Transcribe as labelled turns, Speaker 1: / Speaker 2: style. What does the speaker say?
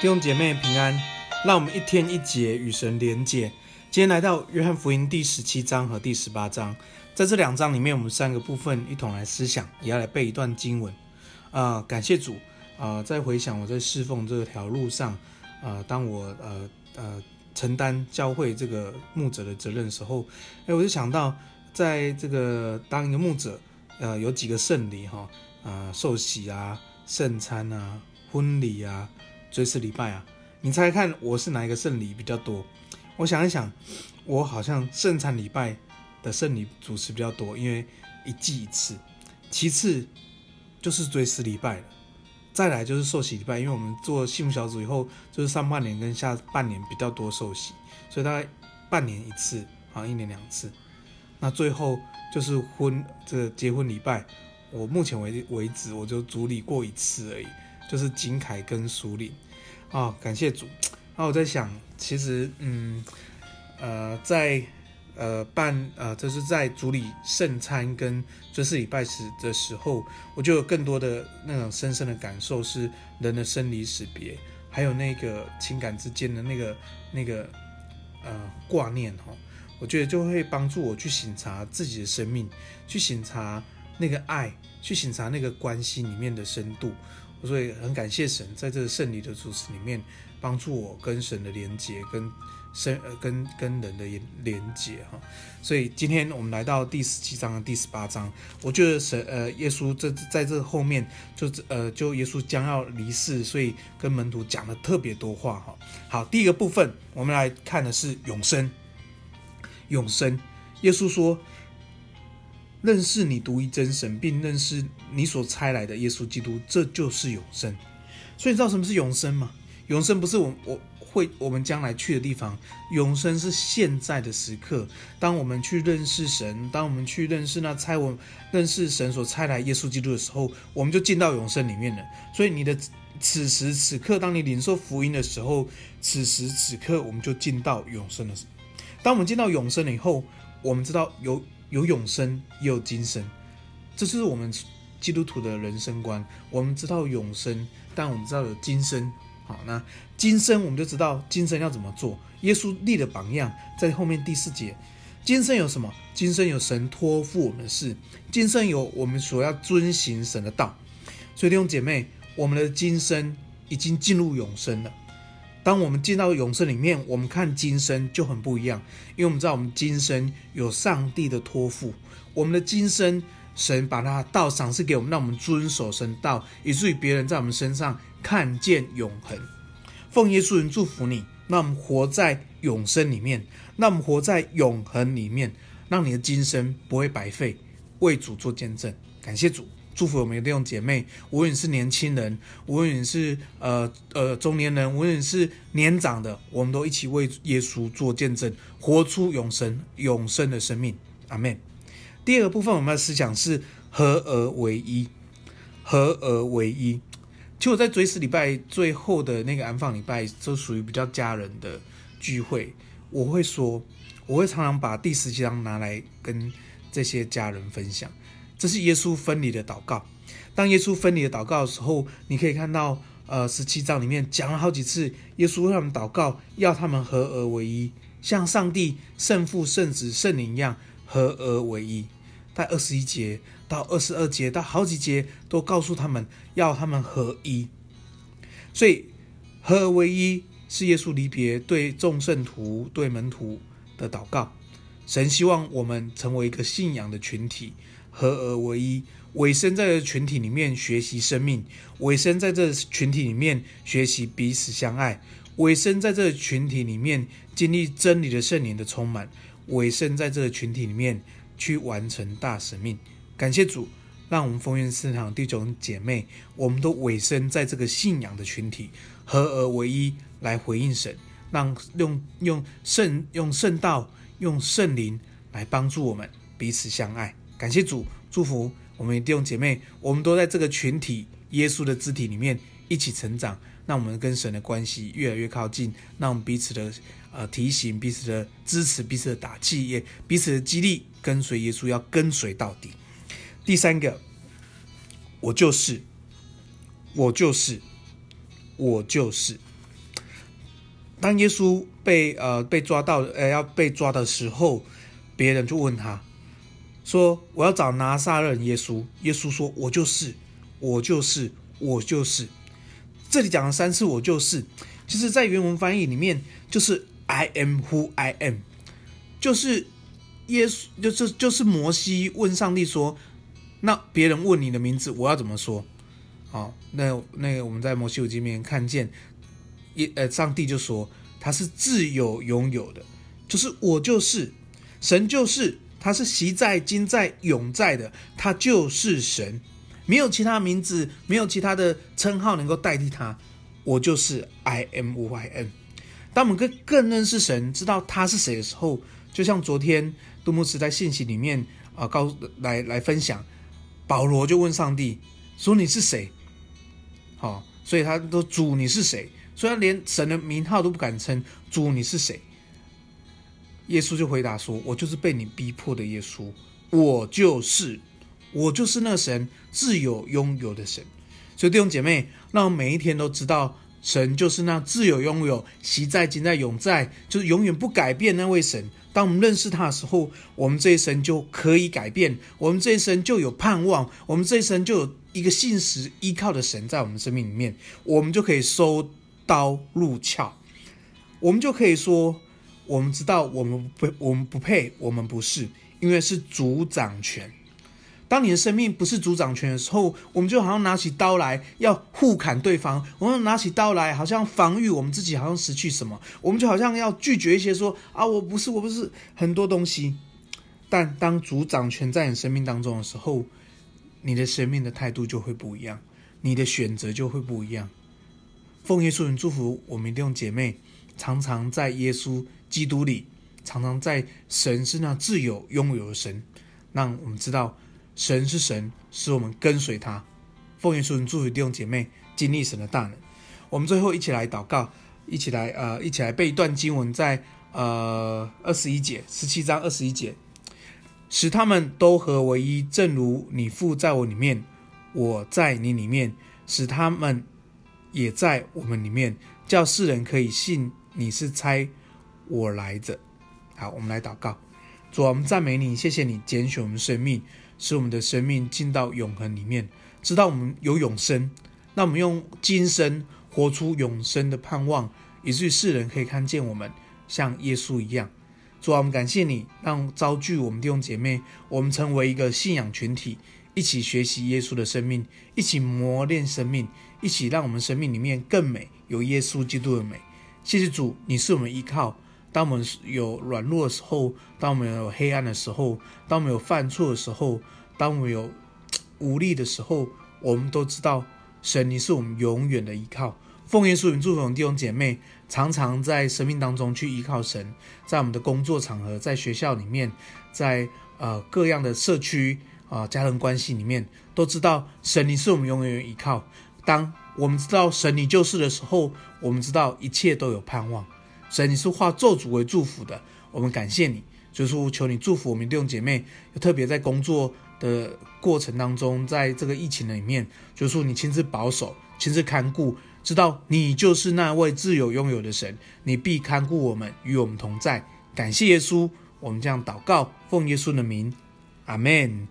Speaker 1: 弟兄姐妹平安，让我们一天一节与神连结。今天来到约翰福音第十七章和第十八章，在这两章里面，我们三个部分一同来思想，也要来背一段经文。啊、感谢主啊、在回想我在侍奉这条路上，啊、当我呃呃承担教会这个牧者的责任的时候，哎，我就想到，在这个当一个牧者，呃，有几个圣礼哈，啊、呃，受洗啊，圣餐啊，婚礼啊。追思礼拜啊，你猜看我是哪一个圣礼比较多？我想一想，我好像圣餐礼拜的圣礼主持比较多，因为一季一次。其次就是追思礼拜了，再来就是受洗礼拜，因为我们做幸福小组以后，就是上半年跟下半年比较多受洗，所以大概半年一次，好像一年两次。那最后就是婚这个结婚礼拜，我目前为为止我就主礼过一次而已。就是金凯跟苏林，啊、感谢主。那我在想，其实，嗯，呃，在呃办呃，就是在主礼圣餐跟追思礼拜时的时候，我就有更多的那种深深的感受，是人的生离死别，还有那个情感之间的那个那个呃挂念哈。我觉得就会帮助我去省察自己的生命，去省察那个爱，去省察那个关系里面的深度。所以很感谢神在这个圣礼的主持里面帮助我跟神的连接，跟神呃跟跟人的连连接哈。所以今天我们来到第十七章和第十八章，我觉得神呃耶稣这在这后面就呃就耶稣将要离世，所以跟门徒讲了特别多话哈。好，第一个部分我们来看的是永生，永生，耶稣说。认识你独一真神，并认识你所差来的耶稣基督，这就是永生。所以你知道什么是永生吗？永生不是我我会我们将来去的地方，永生是现在的时刻。当我们去认识神，当我们去认识那差我认识神所差来耶稣基督的时候，我们就进到永生里面了。所以你的此时此刻，当你领受福音的时候，此时此刻我们就进到永生了。当我们进到永生了以后，我们知道有。有永生，也有今生，这就是我们基督徒的人生观。我们知道永生，但我们知道有今生。好，那今生我们就知道今生要怎么做。耶稣立的榜样，在后面第四节。今生有什么？今生有神托付我们的事，今生有我们所要遵行神的道。所以弟兄姐妹，我们的今生已经进入永生了。当我们进到永生里面，我们看今生就很不一样，因为我们知道我们今生有上帝的托付，我们的今生神把他道赏赐给我们，让我们遵守神道，以至于别人在我们身上看见永恒。奉耶稣人祝福你，让我们活在永生里面，让我们活在永恒里面，让你的今生不会白费，为主做见证，感谢主。祝福我们的弟兄姐妹，无论是年轻人，无论是呃呃中年人，无论是年长的，我们都一起为耶稣做见证，活出永生永生的生命。阿门。第二个部分，我们的思想是合而为一，合而为一。其实我在追思礼拜最后的那个安放礼拜，就属于比较家人的聚会，我会说，我会常常把第十七章拿来跟这些家人分享。这是耶稣分离的祷告。当耶稣分离的祷告的时候，你可以看到，呃，十七章里面讲了好几次，耶稣为他们祷告，要他们合而为一，像上帝圣父、圣子、圣灵一样合而为一。在二十一节到二十二节到好几节都告诉他们要他们合一。所以合而为一是耶稣离别对众圣徒、对门徒的祷告。神希望我们成为一个信仰的群体。合而为一，委身在这群体里面学习生命，委身在这群体里面学习彼此相爱，委身在这群体里面经历真理的圣灵的充满，委身在这个群体里面去完成大使命。感谢主，让我们丰源圣堂弟兄姐妹，我们都委身在这个信仰的群体，合而为一来回应神，让用用圣用圣道用圣灵来帮助我们彼此相爱。感谢主，祝福我们弟兄姐妹，我们都在这个群体耶稣的肢体里面一起成长，让我们跟神的关系越来越靠近，让我们彼此的呃提醒、彼此的支持、彼此的打气，也彼此的激励，跟随耶稣要跟随到底。第三个，我就是，我就是，我就是，当耶稣被呃被抓到呃要被抓的时候，别人就问他说：“我要找拿撒勒耶稣。”耶稣说：“我就是，我就是，我就是。”这里讲了三次“我就是”，其实在原文翻译里面就是 “I am who I am”，就是耶稣，就是就是摩西问上帝说：“那别人问你的名字，我要怎么说？”好，那那个我们在摩西五经里面看见。耶呃，上帝就说他是自有拥有的，就是我就是神，就是他是昔在、今在、永在的，他就是神，没有其他名字，没有其他的称号能够代替他。我就是 I am 无 I am。当我们更更认识神，知道他是谁的时候，就像昨天杜牧师在信息里面啊，告来来分享，保罗就问上帝说：“你是谁？”好，所以他都主你是谁？虽然连神的名号都不敢称，主你是谁？耶稣就回答说：“我就是被你逼迫的耶稣，我就是，我就是那神自有拥有的神。”所以弟兄姐妹，让每一天都知道，神就是那自有拥有、昔在、今在、永在，就是永远不改变那位神。当我们认识他的时候，我们这一生就可以改变，我们这一生就有盼望，我们这一生就有一个信实依靠的神在我们生命里面，我们就可以收。刀入鞘，我们就可以说，我们知道我们不，我们不配，我们不是，因为是主掌权。当你的生命不是主掌权的时候，我们就好像拿起刀来要互砍对方，我们拿起刀来好像防御我们自己，好像失去什么，我们就好像要拒绝一些说啊，我不是，我不是很多东西。但当主掌权在你生命当中的时候，你的生命的态度就会不一样，你的选择就会不一样。奉耶稣名祝福我们弟兄姐妹，常常在耶稣基督里，常常在神是那自有拥有的神，让我们知道神是神，使我们跟随他。奉耶稣名祝福弟兄姐妹，经历神的大能。我们最后一起来祷告，一起来呃，一起来背一段经文在，在呃二十一节，十七章二十一节，使他们都合为一，正如你父在我里面，我在你里面，使他们。也在我们里面，叫世人可以信你是差我来着。好，我们来祷告，主，我们赞美你，谢谢你拣选我们生命，使我们的生命进到永恒里面，知道我们有永生。那我们用今生活出永生的盼望，以至于世人可以看见我们像耶稣一样。主，我们感谢你，让召聚我们弟兄姐妹，我们成为一个信仰群体。一起学习耶稣的生命，一起磨练生命，一起让我们生命里面更美，有耶稣基督的美。谢谢主，你是我们依靠。当我们有软弱的时候，当我们有黑暗的时候，当我们有犯错的时候，当我们有无力的时候，我们都知道神，你是我们永远的依靠。奉耶稣名祝福我们弟兄姐妹，常常在生命当中去依靠神，在我们的工作场合，在学校里面，在呃各样的社区。啊，家人关系里面都知道神，你是我们永远的依靠。当我们知道神你就是的时候，我们知道一切都有盼望。神，你是化咒诅为祝福的，我们感谢你。就是说，求你祝福我们弟兄姐妹，特别在工作的过程当中，在这个疫情里面，就是说你亲自保守、亲自看顾，知道你就是那位自有拥有的神，你必看顾我们，与我们同在。感谢耶稣，我们这样祷告，奉耶稣的名，阿门。